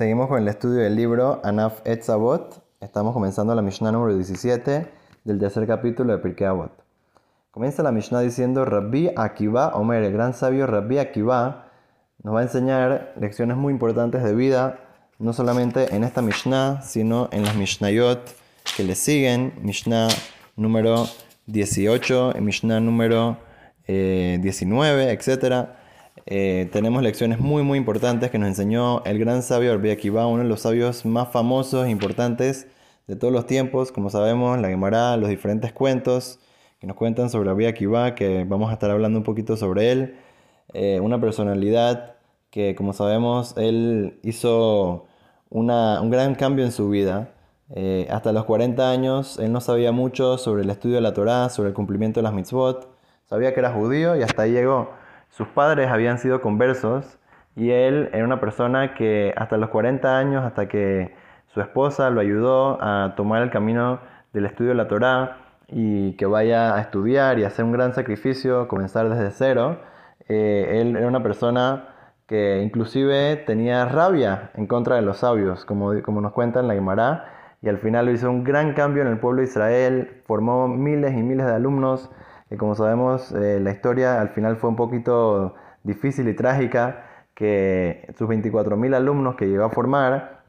Seguimos con el estudio del libro Anaf Etzavot. Estamos comenzando la Mishnah número 17 del tercer capítulo de Pirkei Avot. Comienza la Mishnah diciendo Rabbi Akiva Omer, el gran sabio Rabbi Akiva, nos va a enseñar lecciones muy importantes de vida, no solamente en esta Mishnah, sino en las Mishnayot que le siguen, Mishnah número 18, Mishnah número 19, eh, etc. Eh, tenemos lecciones muy muy importantes que nos enseñó el gran sabio Rabbi Akiva, uno de los sabios más famosos e importantes de todos los tiempos. Como sabemos, la Gemara, los diferentes cuentos que nos cuentan sobre Rabbi Akiva, que vamos a estar hablando un poquito sobre él. Eh, una personalidad que, como sabemos, él hizo una, un gran cambio en su vida. Eh, hasta los 40 años, él no sabía mucho sobre el estudio de la Torá, sobre el cumplimiento de las mitzvot. Sabía que era judío y hasta ahí llegó. Sus padres habían sido conversos y él era una persona que hasta los 40 años, hasta que su esposa lo ayudó a tomar el camino del estudio de la Torá y que vaya a estudiar y hacer un gran sacrificio, comenzar desde cero, eh, él era una persona que inclusive tenía rabia en contra de los sabios, como, como nos cuenta en la Gemara, y al final hizo un gran cambio en el pueblo de Israel, formó miles y miles de alumnos, y como sabemos, eh, la historia al final fue un poquito difícil y trágica, que sus 24.000 alumnos que llegó a formar,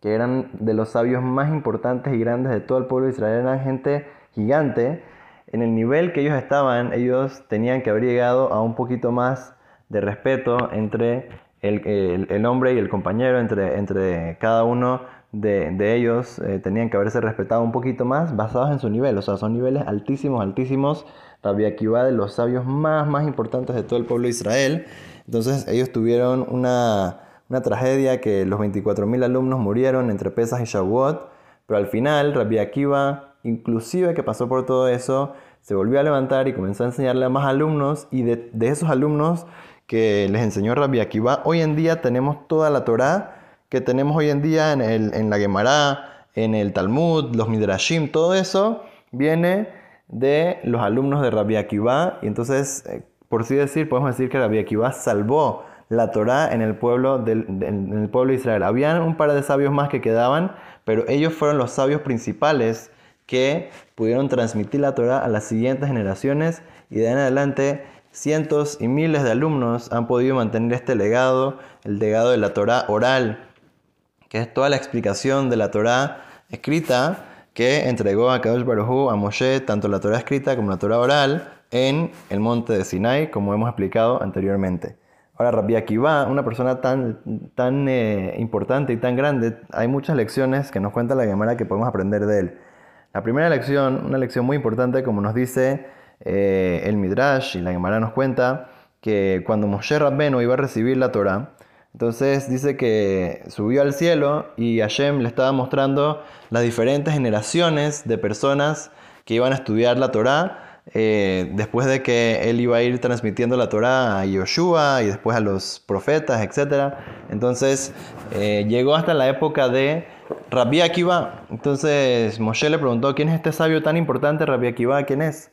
que eran de los sabios más importantes y grandes de todo el pueblo de Israel, eran gente gigante, en el nivel que ellos estaban, ellos tenían que haber llegado a un poquito más de respeto entre el, hombre y el compañero, entre, entre cada uno de, ellos, eh, tenían que haberse respetado un poquito más basados en su nivel, o sea, son niveles altísimos, altísimos Rabbi Akiva de los sabios más, más importantes de todo el pueblo de Israel. Entonces ellos tuvieron una, tragedia que los 24.000 alumnos murieron entre Pesas y Shavuot, pero al final Rabbi Akiva, inclusive que pasó por todo eso, se volvió a levantar y comenzó a enseñarle a más alumnos y de, esos alumnos que les enseñó Rabbi Akiva, hoy en día tenemos toda la Torá que tenemos hoy en día en, el, en la Gemara, en el Talmud, los Midrashim, todo eso viene de los alumnos de Rabbi Akiva. Y entonces, eh, por así decir, podemos decir que Rabbi Akiva salvó la Torá en el pueblo, del, en el pueblo de Israel. Habían un par de sabios más que quedaban, pero ellos fueron los sabios principales que pudieron transmitir la Torá a las siguientes generaciones y de en adelante cientos y miles de alumnos han podido mantener este legado, el legado de la Torá oral, que es toda la explicación de la Torá escrita que entregó a Kadosh Baruj a Moshe tanto la Torah escrita como la Torah oral en el monte de Sinai, como hemos explicado anteriormente. Ahora, Rabbi Akiva, una persona tan, tan eh, importante y tan grande, hay muchas lecciones que nos cuenta la Gemara que podemos aprender de él. La primera lección, una lección muy importante, como nos dice eh, el Midrash y la Gemara nos cuenta, que cuando Moshe Rabbeno iba a recibir la Torah, entonces dice que subió al cielo y Hashem le estaba mostrando las diferentes generaciones de personas que iban a estudiar la Torá. Eh, después de que él iba a ir transmitiendo la Torá a Yoshua y después a los profetas, etc. Entonces eh, llegó hasta la época de Rabbi Akiva. Entonces Moshe le preguntó, ¿quién es este sabio tan importante? Rabbi Akiva, ¿quién es?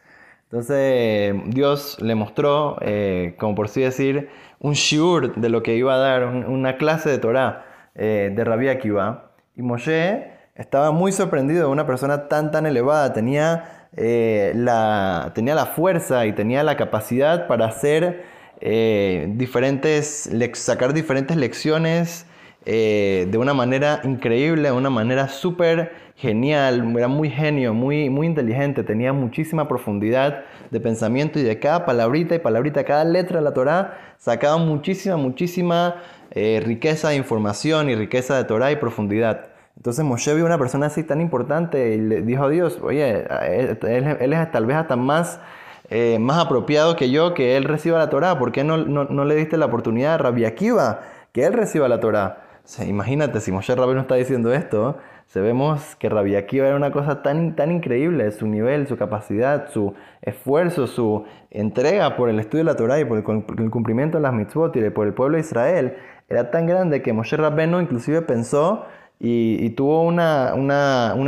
Entonces Dios le mostró, eh, como por así decir, un shiur de lo que iba a dar, una clase de Torah eh, de Rabbi Akiva. Y Moshe estaba muy sorprendido de una persona tan tan elevada, tenía, eh, la, tenía la fuerza y tenía la capacidad para hacer diferentes, sacar diferentes lecciones de una manera increíble, de una manera súper genial, era muy genio, muy, muy inteligente, tenía muchísima profundidad de pensamiento y de cada palabrita y palabrita, cada letra de la Torah sacaba muchísima, muchísima eh, riqueza de información y riqueza de Torah y profundidad. Entonces Moshe vio una persona así tan importante y le dijo a Dios, oye, él, es tal vez hasta más, eh, más apropiado que yo que él reciba la Torah. ¿Por qué no, no, le diste la oportunidad a Rabbi Akiva que él reciba la Torah? imagínate, si Moshe Rabbi no está diciendo esto, Sabemos que Rabbi Akiva era una cosa tan, tan increíble, su nivel, su capacidad, su esfuerzo, su entrega por el estudio de la Torah y por el, cumplimiento de las mitzvot y por el pueblo de Israel era tan grande que Moshe Rabbeno inclusive pensó y, tuvo una,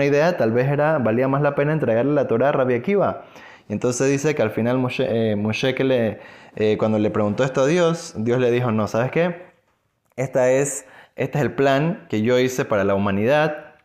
idea, tal vez era, valía más la pena entregarle la Torah a Rabbi Akiva. Y entonces dice que al final Moshe, eh, que le, eh, cuando le preguntó esto a Dios, Dios le dijo, no, ¿sabes qué? Esta es este es el plan que yo hice para la humanidad,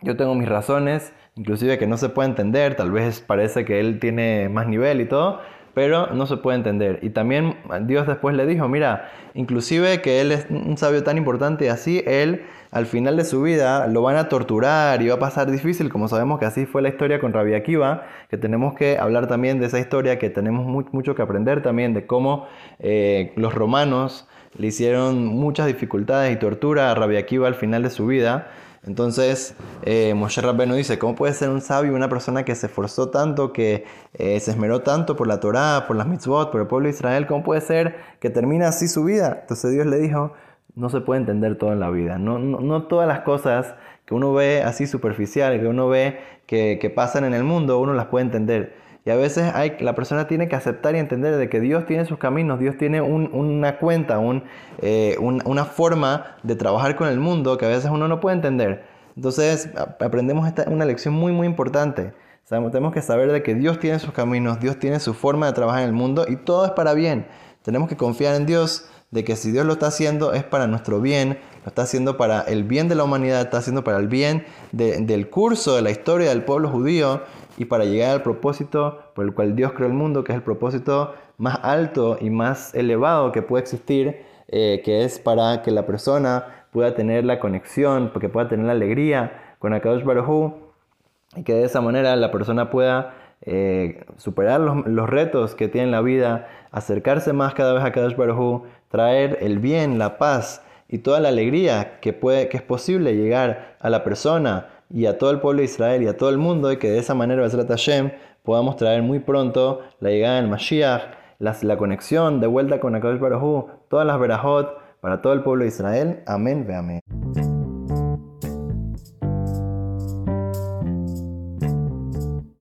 yo tengo mis razones, inclusive que no se puede entender, tal vez parece que él tiene más nivel y todo, pero no se puede entender. Y también Dios después le dijo, mira, inclusive que él es un sabio tan importante y así, él al final de su vida lo van a torturar y va a pasar difícil, como sabemos que así fue la historia con Rabbi Akiva, que tenemos que hablar también de esa historia, que tenemos mucho que aprender también de cómo eh, los romanos le hicieron muchas dificultades y tortura a Rabbi Akiva al final de su vida. Entonces, eh, Moshe Rabbenu dice, ¿cómo puede ser un sabio una persona que se esforzó tanto, que eh, se esmeró tanto por la Torá, por las mitzvot, por el pueblo de Israel? ¿Cómo puede ser que termine así su vida? Entonces Dios le dijo, no se puede entender todo en la vida. No, no, todas las cosas que uno ve así superficiales, que uno ve que pasan en el mundo, uno las puede entender. Y a veces la persona tiene que aceptar y entender de que Dios tiene sus caminos, Dios tiene una cuenta, eh, un, una forma de trabajar con el mundo que a veces uno no puede entender. Entonces aprendemos esta, una lección muy muy importante. tenemos que saber de que Dios tiene sus caminos, Dios tiene su forma de trabajar en el mundo y todo es para bien. Tenemos que confiar en Dios de que si Dios lo está haciendo es para nuestro bien, lo está haciendo para el bien de la humanidad, está haciendo para el bien del curso de la historia del pueblo judío y para llegar al propósito por el cual Dios creó el mundo, que es el propósito más alto y más elevado que puede existir, eh, que es para que la persona pueda tener la conexión, que pueda tener la alegría con Akadosh Baruj y que de esa manera la persona pueda eh, superar los, retos que tiene en la vida, acercarse más cada vez a Akadosh Baruj traer el bien, la paz y toda la alegría que, puede, que es posible llegar a la persona y a todo el pueblo de Israel y a todo el mundo, y que de esa manera, Bezrat Hashem, podamos traer muy pronto la llegada del Mashiach, la, la conexión de vuelta con Akadosh Baruj todas las verajot para todo el pueblo de Israel. Amén, ve amén.